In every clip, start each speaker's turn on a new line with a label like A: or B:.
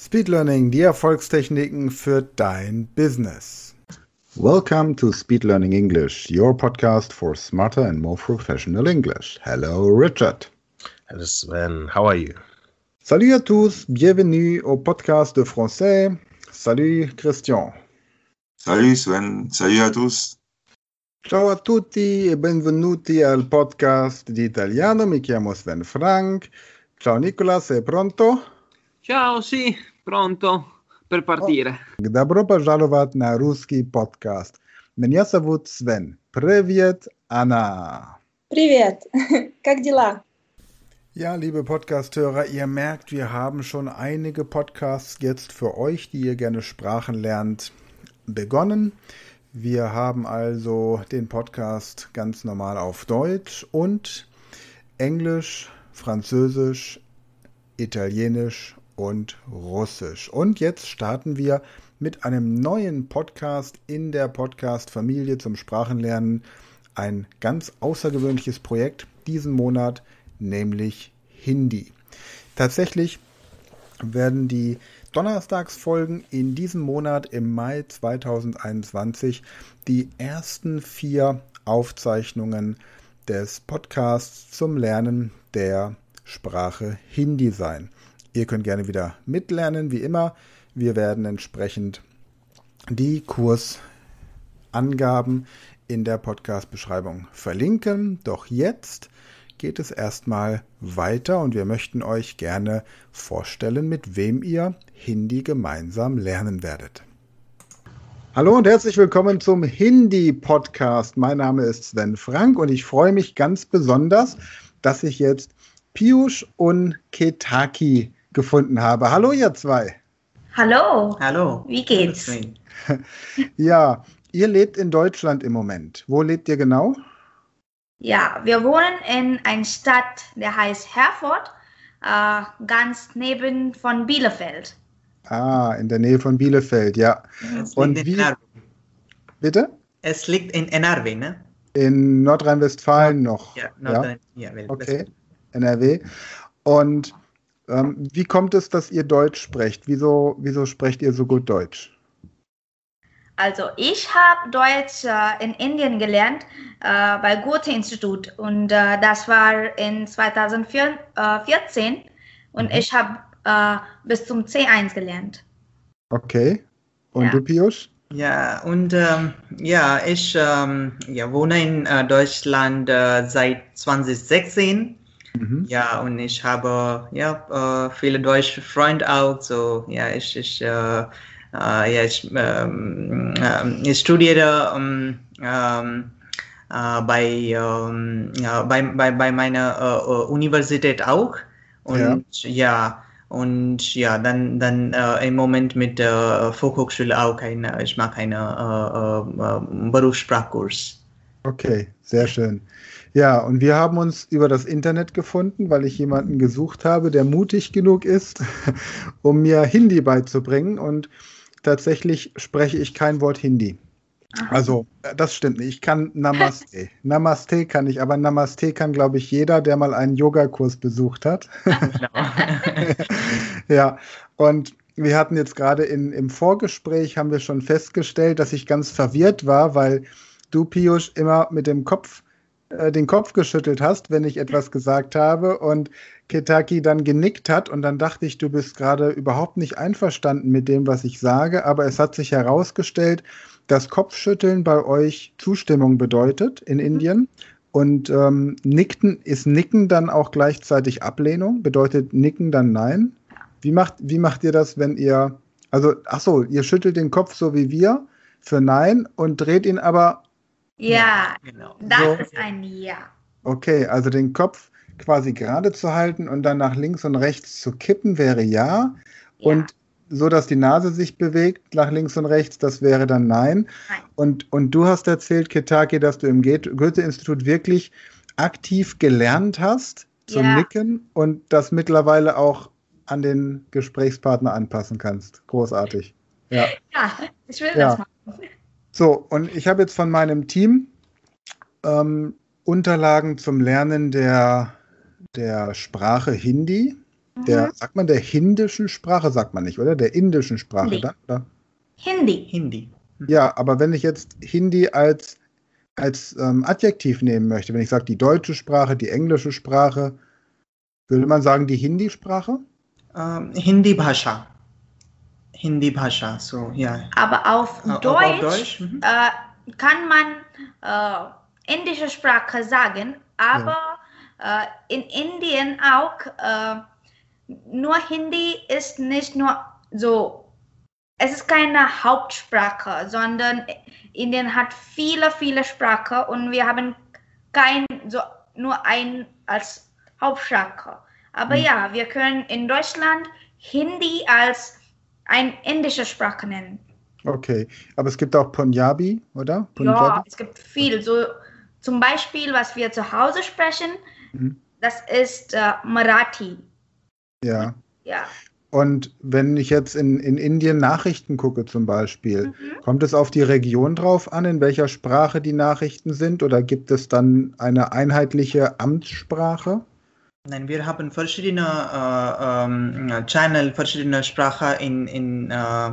A: Speed Learning, die Erfolgstechniken für dein Business. Welcome to Speed Learning English, your podcast for smarter and more professional English. Hello, Richard.
B: Hello, Sven. How are you?
A: Salut à tous, bienvenue au podcast de français. Salut, Christian.
C: Salut, Sven. Salut à tous.
A: Ciao a tutti e benvenuti al podcast di italiano. Mi chiamo Sven Frank. Ciao Nicola, sei pronto?
D: Ciao, sì, pronto per partire.
A: Добро пожаловать на русский подкаст. Меня зовут Sven. Привет, Anna.
E: Привет. Как дела?
A: Ja, liebe Podcasthörer, ihr merkt, wir haben schon einige Podcasts jetzt für euch, die ihr gerne Sprachen lernt, begonnen. Wir haben also den Podcast ganz normal auf Deutsch und Englisch, Französisch, Italienisch und Russisch. Und jetzt starten wir mit einem neuen Podcast in der Podcast-Familie zum Sprachenlernen. Ein ganz außergewöhnliches Projekt diesen Monat, nämlich Hindi. Tatsächlich werden die Donnerstagsfolgen in diesem Monat im Mai 2021 die ersten vier Aufzeichnungen des Podcasts zum Lernen der Sprache Hindi sein. Ihr könnt gerne wieder mitlernen, wie immer. Wir werden entsprechend die Kursangaben in der Podcast-Beschreibung verlinken. Doch jetzt geht es erstmal weiter und wir möchten euch gerne vorstellen, mit wem ihr Hindi gemeinsam lernen werdet. Hallo und herzlich willkommen zum Hindi-Podcast. Mein Name ist Sven Frank und ich freue mich ganz besonders, dass ich jetzt Piush und Ketaki gefunden habe. Hallo ihr zwei.
E: Hallo.
D: Hallo.
E: Wie geht's?
A: Ja, ihr lebt in Deutschland im Moment. Wo lebt ihr genau?
E: Ja, wir wohnen in einer Stadt, der heißt Herford, äh, ganz neben von Bielefeld.
A: Ah, in der Nähe von Bielefeld, ja.
D: Es
A: Und
D: liegt
A: wie-. Bitte?
D: Es liegt in NRW, ne?
A: In Nordrhein-Westfalen noch.
D: Ja, Nordrhein- ja,
A: Okay, NRW. Und ähm, wie kommt es, dass ihr Deutsch sprecht? Wieso, wieso sprecht ihr so gut Deutsch?
E: Also ich habe Deutsch äh, in Indien gelernt äh, bei Goethe-Institut und äh, das war in 2014 und
A: Mhm.
E: ich habe äh, bis zum C1 gelernt.
A: Okay. Und
E: Ja.
A: du, Piusz?
F: Ja, und ähm, ja, ich ähm, ja, wohne in äh, Deutschland äh, seit 2016.
A: Mhm.
F: Ja, und ich habe ja äh, viele deutsche Freunde auch. So, ja, ich, ich, äh, äh, ja, ich, ähm, ähm, ich studiere ähm, ähm, äh, bei, ähm, ja, bei, bei, bei meiner äh, äh, Universität auch. Und ja, und ja, dann, dann äh, im Moment mit der Volkshochschule auch eine, ich mache einen äh, äh, äh, Berufssprachkurs.
A: Okay, sehr schön. Ja, und wir haben uns über das Internet gefunden, weil ich jemanden gesucht habe, der mutig genug ist, um mir Hindi beizubringen. Und tatsächlich spreche ich kein Wort Hindi. Also, äh, das stimmt nicht. Ich kann Namaste. Namaste kann ich, aber Namaste kann, glaube ich, jeder, der mal einen Yogakurs besucht hat.
F: Genau.
A: Ja, und wir hatten jetzt gerade in, im Vorgespräch haben wir schon festgestellt, dass ich ganz verwirrt war, weil du, Piusz, immer mit dem Kopf, äh, den Kopf geschüttelt hast, wenn ich etwas gesagt habe und Ketaki dann genickt hat und dann dachte ich, du bist gerade überhaupt nicht einverstanden mit dem, was ich sage, aber es hat sich herausgestellt, dass Kopfschütteln bei euch Zustimmung bedeutet in Indien. Und ähm, Nicken ist Nicken dann auch gleichzeitig Ablehnung? Bedeutet Nicken dann Nein? Wie macht, wie macht ihr das, wenn ihr, also, ach so, ihr schüttelt den Kopf so wie wir für Nein und dreht ihn aber,
E: Ja,
F: genau.
E: das
A: So.
E: ist ein Ja.
A: okay, also den Kopf quasi gerade zu halten und dann nach links und rechts zu kippen wäre ja.
E: ja.
A: Und so, dass die Nase sich bewegt nach links und rechts, das wäre dann Nein.
E: Nein.
A: Und, und du hast erzählt, Ketaki, dass du im Goethe- Goethe-Institut wirklich aktiv gelernt hast zu
E: Ja.
A: nicken und das mittlerweile auch an den Gesprächspartner anpassen kannst. Großartig. Ja.
E: ja, ich will
A: Ja.
E: das machen.
A: So, und ich habe jetzt von meinem Team ähm, Unterlagen zum Lernen der, der Sprache Hindi der, sagt man der hindischen Sprache, sagt man nicht, oder? Der indischen Sprache
E: Hindi.
A: dann, oder?
E: Hindi.
F: Hindi.
A: Ja, aber wenn ich jetzt Hindi als, als ähm, Adjektiv nehmen möchte, wenn ich sage die deutsche Sprache, die englische Sprache, würde man sagen die Hindi-Sprache?
F: Ähm, Hindi Bhasha. Hindi Bhasha. So, ja.
E: Aber auf
F: Äh, auf
E: Deutsch,
F: Deutsch, mhm.
E: Äh, kann man äh, indische Sprache sagen, aber äh, in Indien auch äh, nur Hindi ist nicht nur so, es ist keine Hauptsprache, sondern Indien hat viele, viele Sprachen und wir haben kein, so nur ein als Hauptsprache. Aber
A: Mhm.
E: ja, wir können in Deutschland Hindi als eine indische Sprache nennen.
A: Okay, aber es gibt auch Punjabi, oder?
E: Ja,
A: Punjabi?
E: es gibt viel. So zum Beispiel, was wir zu Hause sprechen,
A: Mhm.
E: das ist äh, Marathi.
A: Ja.
E: Ja.
A: Und wenn ich jetzt in, in Indien Nachrichten gucke zum Beispiel,
E: Mhm.
A: kommt es auf die Region drauf an, in welcher Sprache die Nachrichten sind, oder gibt es dann eine einheitliche Amtssprache?
F: Nein, wir haben verschiedene äh, ähm, Channel, verschiedene Sprachen in, in, äh,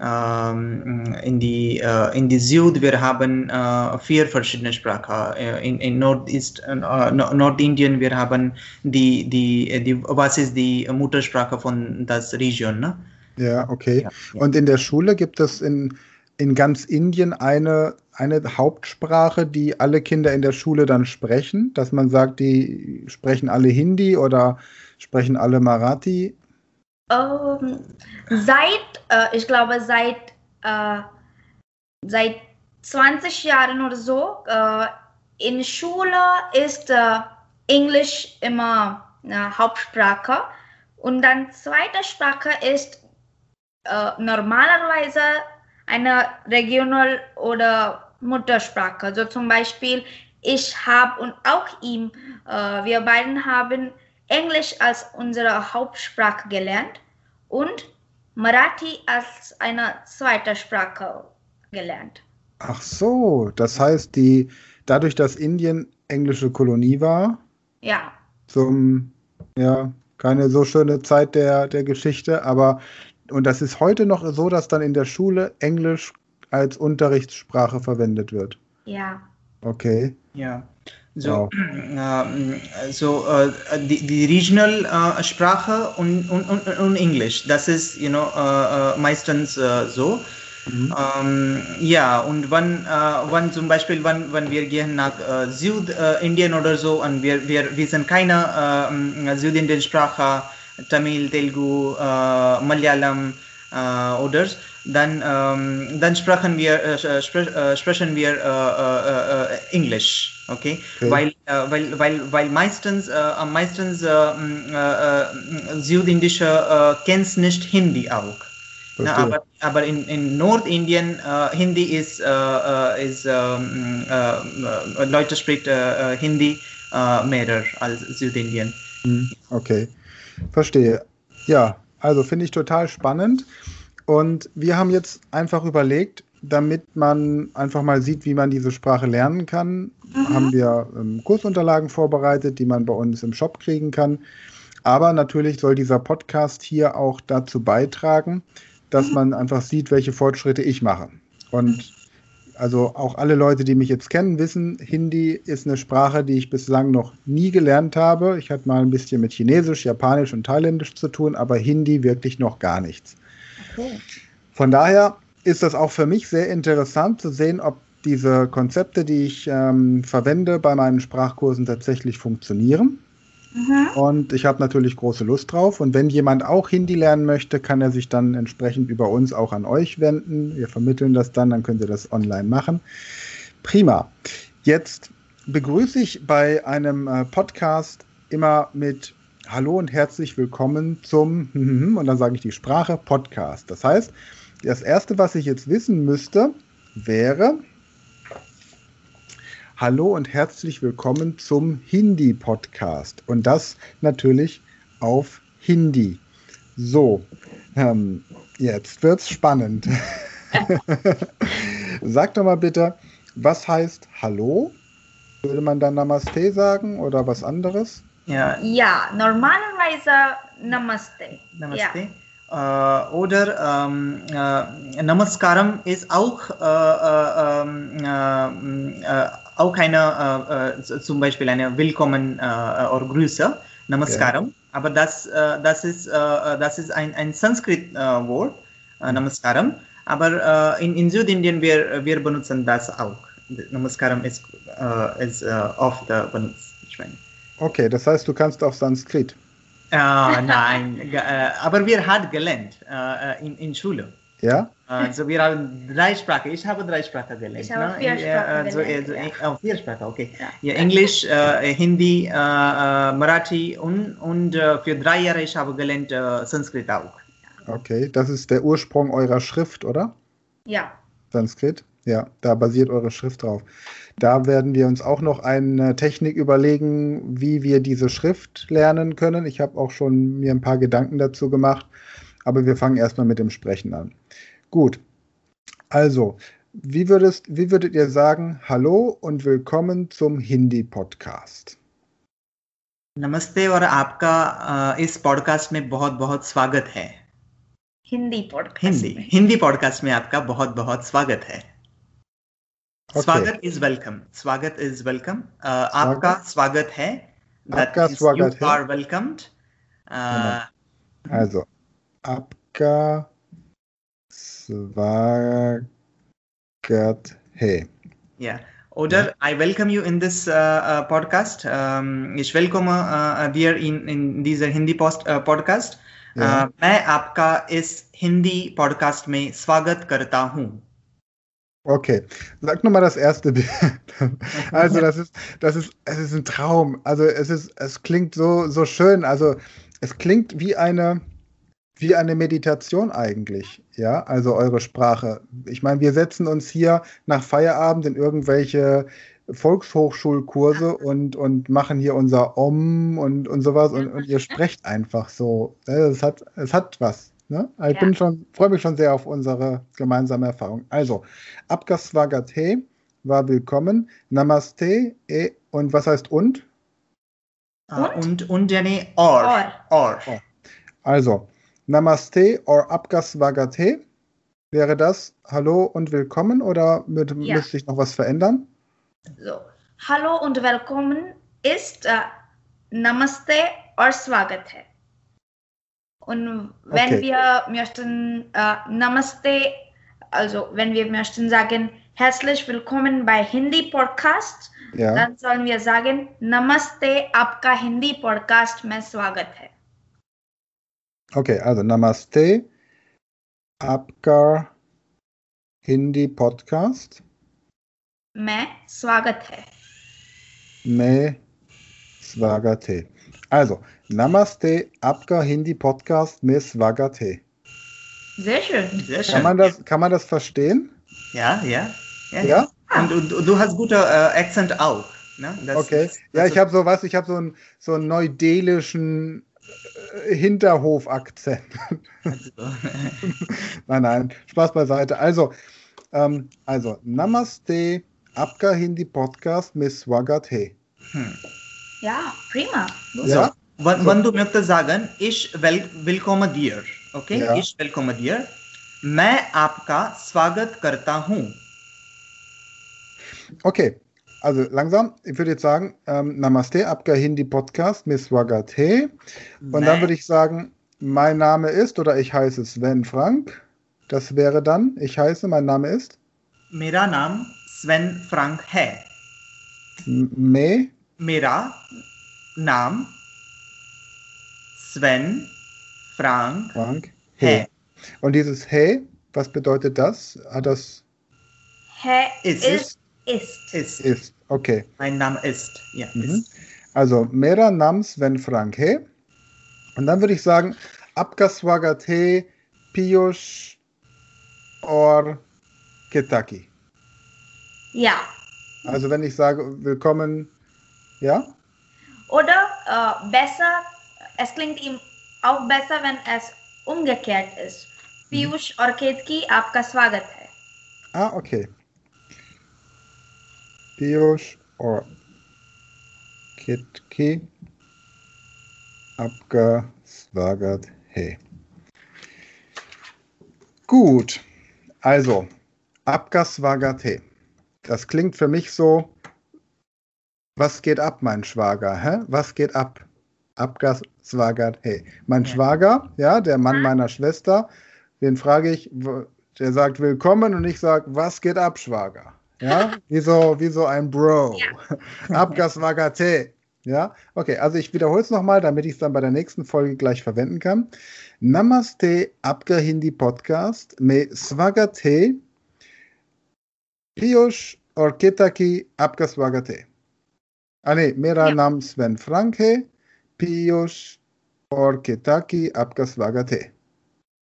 F: ähm, in, die, äh, in die Süd. Wir haben äh, vier verschiedene Sprachen. Äh, in, in Nordist, äh, Nord- Nordindien wir haben die, die, die, was ist die Muttersprache von das Region? Ne?
A: Ja, okay.
F: Ja, ja.
A: Und in der Schule gibt es in, in ganz Indien eine, eine Hauptsprache, die alle Kinder in der Schule dann sprechen, dass man sagt, die sprechen alle Hindi oder sprechen alle Marathi.
E: Ähm, seit, äh, ich glaube, seit, äh, seit 20 Jahren oder so, äh, in Schule ist äh, Englisch immer äh, Hauptsprache und dann zweite Sprache ist äh, normalerweise eine Regional- oder Muttersprache. So zum Beispiel, ich habe und auch ihm, äh, wir beiden haben Englisch als unsere Hauptsprache gelernt und Marathi als eine zweite Sprache gelernt.
A: Ach so, das heißt, die, dadurch, dass Indien englische Kolonie war,
E: Ja,
A: zum, ja, keine so schöne Zeit der, der Geschichte, aber, und das ist heute noch so, dass dann in der Schule Englisch als Unterrichtssprache verwendet wird.
E: ja.
A: Okay.
F: Ja, so, ähm, so äh, die, die regional äh, Sprache und, und, und, und Englisch, das ist, you know, äh, äh, meistens äh, so.
A: Mhm.
F: Ähm, ja, und wenn, äh, wenn zum Beispiel, wenn, wenn wir gehen nach äh, Südindien oder so und wir, wir wissen keine äh, Südindien Sprache, Tamil, Telugu, äh, Malayalam äh, oder dann, ähm, dann sprechen wir, äh, spre äh, sprechen wir äh, Englisch, okay?
A: Okay.
F: Weil, weil, weil, weil meistens, meistens südindische äh, kennt nicht Hindi auch. Na,
A: Verstehe.
F: aber, aber in, in Nordindien Hindi ist, ist Leute äh, Hindi mehr als Südindien.
A: Hm, Okay, verstehe. Ja, also finde ich total spannend. Und wir haben jetzt einfach überlegt, damit man einfach mal sieht, wie man diese Sprache lernen kann, haben wir ähm, Kursunterlagen vorbereitet, die man bei uns im Shop kriegen kann. Aber natürlich soll dieser Podcast hier auch dazu beitragen, dass man einfach sieht, welche Fortschritte ich mache. Und also auch alle Leute, die mich jetzt kennen, wissen, Hindi ist eine Sprache, die ich bislang noch nie gelernt habe. Ich hatte mal ein bisschen mit Chinesisch, Japanisch und Thailändisch zu tun, aber Hindi wirklich noch gar nichts. Von daher ist das auch für mich sehr interessant zu sehen, ob diese Konzepte, die ich ähm, verwende bei meinen Sprachkursen tatsächlich funktionieren. Und ich habe natürlich große Lust drauf. Und wenn jemand auch Hindi lernen möchte, kann er sich dann entsprechend über uns auch an euch wenden. Wir vermitteln das dann, dann könnt ihr das online machen. Prima. Jetzt begrüße ich bei einem äh, Podcast immer mit Hallo und herzlich willkommen zum, und dann sage ich die Sprache, Podcast. Das heißt, das Erste, was ich jetzt wissen müsste, wäre, Hallo und herzlich willkommen zum Hindi-Podcast. Und das natürlich auf Hindi. So, ähm, jetzt wird's spannend. Sag doch mal bitte, was heißt Hallo? Würde man dann Namaste sagen oder was anderes?
F: Ja,
E: Ja, normalerweise Namaste.
F: Namaste. Äh, oder ähm, äh, Namaskaram ist auch, äh, äh, ähm, äh, auch eine, äh, äh, zum Beispiel eine Willkommen äh, oder Grüße, Namaskaram. Aber das, äh, das, ist, äh, das ist ein, ein Sanskrit-Wort, äh, Namaskaram. Aber äh, in, in Südindien, wir, wir benutzen das auch. Namaskaram ist, äh, ist äh, oft äh, benutzt. Ich meine.
A: Okay, das heißt, du kannst auch Sanskrit.
F: Äh, nein, äh, aber wir haben gelernt äh, in, in Schule.
A: Ja?
F: Also wir haben drei Sprachen. Ich habe drei Sprachen gelernt.
E: Ich habe
F: ne?
E: vier
F: Ja,
E: Sprachen
F: also,
E: gelernt,
F: also,
E: ja.
F: oh, vier Sprachen, okay.
E: Ja.
F: Ja, Englisch, äh, Hindi, äh, äh, Marathi und, und äh, für drei Jahre ich habe gelernt äh, Sanskrit auch.
A: Okay, das ist der Ursprung eurer Schrift, oder?
E: Ja.
A: Sanskrit? Ja, da basiert eure Schrift drauf. Da werden wir uns auch noch eine Technik überlegen, wie wir diese Schrift lernen können. Ich habe auch schon mir ein paar Gedanken dazu gemacht, aber wir fangen erstmal mit dem Sprechen an. Gut. Also, wie, würdest, wie würdet ihr sagen, hallo und willkommen zum Hindi-Podcast?
F: नमस्ते और आपका अ, इस पॉडकास्ट में बहुत बहुत स्वागत है
E: Hindi podcast
F: Hindi
E: में
F: हिंदी पॉडकास्ट में आपका बहुत बहुत स्वागत है स्वागत इज़ वेलकम स्वागत इज़ वेलकम आपका स्वागत है
A: आपका स्वागत है
F: order I welcome you in this podcast is welcome dear in in this Hindi
A: post
F: podcast मैं आपका इस हिंदी पॉडकास्ट में स्वागत करता हूँ
A: Okay, sag nochmal das erste Bild. Also das ist, das ist, es ist ein Traum. Also es ist, es klingt so, so schön. Also es klingt wie eine, wie eine Meditation eigentlich. Ja, also eure Sprache. Ich meine, wir setzen uns hier nach Feierabend in irgendwelche Volkshochschulkurse und, und machen hier unser Om und, und sowas und, und ihr sprecht einfach so. Es hat, es hat was. Ne? Also ich
E: ja.
A: bin schon, freue mich schon sehr auf unsere gemeinsame Erfahrung. Also, Abgaswagate war willkommen. Namaste e, und was heißt und?
F: Ah,
E: und,
F: und, ja, nee, or. or. Or.
A: Also, Namaste or Abgaswagate wäre das Hallo und willkommen oder mit,
E: ja.
A: müsste ich noch was verändern?
E: So. Hallo und willkommen ist äh, Namaste or Swagate. Und wenn
A: Okay.
E: wir möchten äh, Namaste, also wenn wir möchten sagen herzlich willkommen bei Hindi Podcast,
A: Ja.
E: dann sollen wir sagen Namaste, आपका Hindi podcast में स्वागत है.
A: Okay, also Namaste, Abgar Hindi Podcast,
E: में स्वागत है.
A: Me Swagate. Also, Namaste, Abgar Hindi Podcast, Me Swagate.
E: Sehr schön.
F: sehr
A: Kann
F: schön
A: man das, kann man das verstehen?
F: ja ja ja,
A: Ja?
F: und, und du hast gute äh, Akzent auch ne? das,
A: Okay.
F: das-
A: Ja,
F: das-
A: ich habe so was, ich habe so einen so einen neudelischen äh, Hinterhof-Akzent.
F: also,
A: nein, nein, Spaß beiseite. Also, ähm, also Namaste, Abga Hindi Podcast Miss Swagat He.
F: hm.
E: Ja, prima.
A: Ja?
F: Wenn, wenn du möchtest sagen, ich wel, willkomme dir, okay?
A: Ja.
F: Ich willkomme dir. मैं आपका स्वागत करता हूँ
A: Okay, also langsam. Ich würde jetzt sagen, ähm, Namaste, Abga Hindi Podcast Miss Swagat He. Und dann würde ich sagen, mein Name ist oder ich heiße Sven Frank. Das wäre dann, ich heiße, mein Name ist
F: मेरा नाम स्वेन फ्रैंक है
A: M- Me
F: मेरा नाम Sven, Frank,
A: Frank
F: hey.
A: hey. Und dieses Hey, was bedeutet das? Hat das.
E: Hey
F: ist.
E: Ist. Ist.
F: Ist.
A: ist. Okay.
F: Mein Name ist. Ja,
A: mhm.
F: ist.
A: Also, Mera Nam Sven Frank Hey. Und dann würde ich sagen, Abgaswagat Abgaswagate Piyush or Ketaki.
E: Ja.
A: Also wenn ich sage, willkommen, ja?
E: Oder äh, besser es klingt ihm auch besser, wenn es umgekehrt ist. Piyush और केतकी आपका स्वागत है
A: Ah, okay. Piyush or Ketki. Abga Swagat He. Gut, also Abga Swagat He. Das klingt für mich so, was geht ab, mein Schwager? Hä? Was geht ab? Abgas Hey. Mein
F: ja.
A: Schwager, ja, der Mann meiner Schwester, den frage ich, der sagt willkommen und ich sage, was geht ab, Schwager? Ja, wie so, wie so ein Bro. Ja. Hey. Ja, okay, also ich wiederhole es nochmal, damit ich es dann bei der nächsten Folge gleich verwenden kann. Namaste Abgahindi Podcast me Swagate Piyush Orketaki Abgaswagate. Ah ne, mera
E: ja.
A: naam Sven Franke. है पीयूष और केता की आपका स्वागत है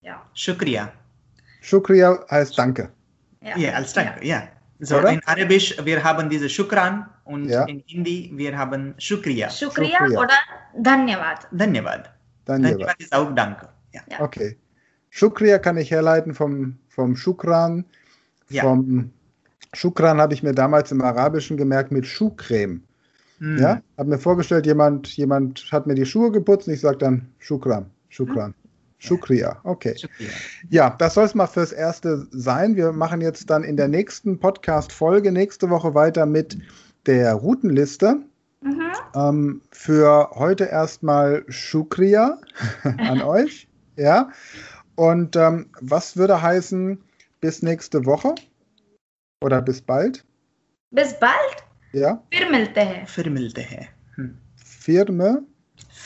E: Ja.
F: Shukriya.
A: शुक्रिया heißt danke
F: Ja, als Danke, ja. So,
A: Oder?
F: in Arabisch, wir haben diese Shukran und
A: Ja.
F: in Hindi, wir haben Shukriya.
E: Shukriya
A: Shukriya.
E: oder Dhanyavad.
F: Dhanyavad.
A: Dhanyavad.
F: Dhanyavad ist auch Danke. Ja.
A: Okay. Shukriya kann ich herleiten vom, vom Shukran.
F: Ja.
A: Vom Shukran habe ich mir damals im Arabischen gemerkt mit Schuhcreme.
F: Hm.
A: Ja, habe mir vorgestellt, jemand, jemand hat mir die Schuhe geputzt und ich sage dann Shukran, Shukran, Shukriya. Okay.
F: Shukriya.
A: Ja, das soll es mal fürs Erste sein. Wir machen jetzt dann in der nächsten Podcast-Folge nächste Woche weiter mit der Routenliste.
E: Mhm.
A: Ähm, für heute erstmal Shukriya an euch. Ja. Und ähm, was würde heißen bis nächste Woche? Oder bis bald?
E: Bis bald.
A: या
E: फिर मिलते हैं
F: फिर मिलते हैं फिर
A: में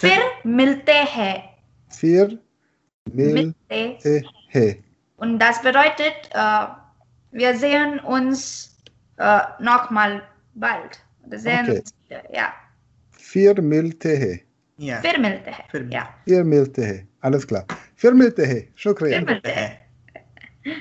E: फिर मिलते हैं
A: फिर
E: मिलते
A: हैं
E: Und das bedeutet, uh, wir sehen uns uh, nochmal bald. Wir sehen
A: okay.
E: uns wieder, ja.
A: Vier milte he.
F: Ja.
E: Vier milte he.
F: Vier milte he.
E: Ja.
A: Vier milte he. Alles klar. Vier milte he. Shukriya.
F: Vier milte he.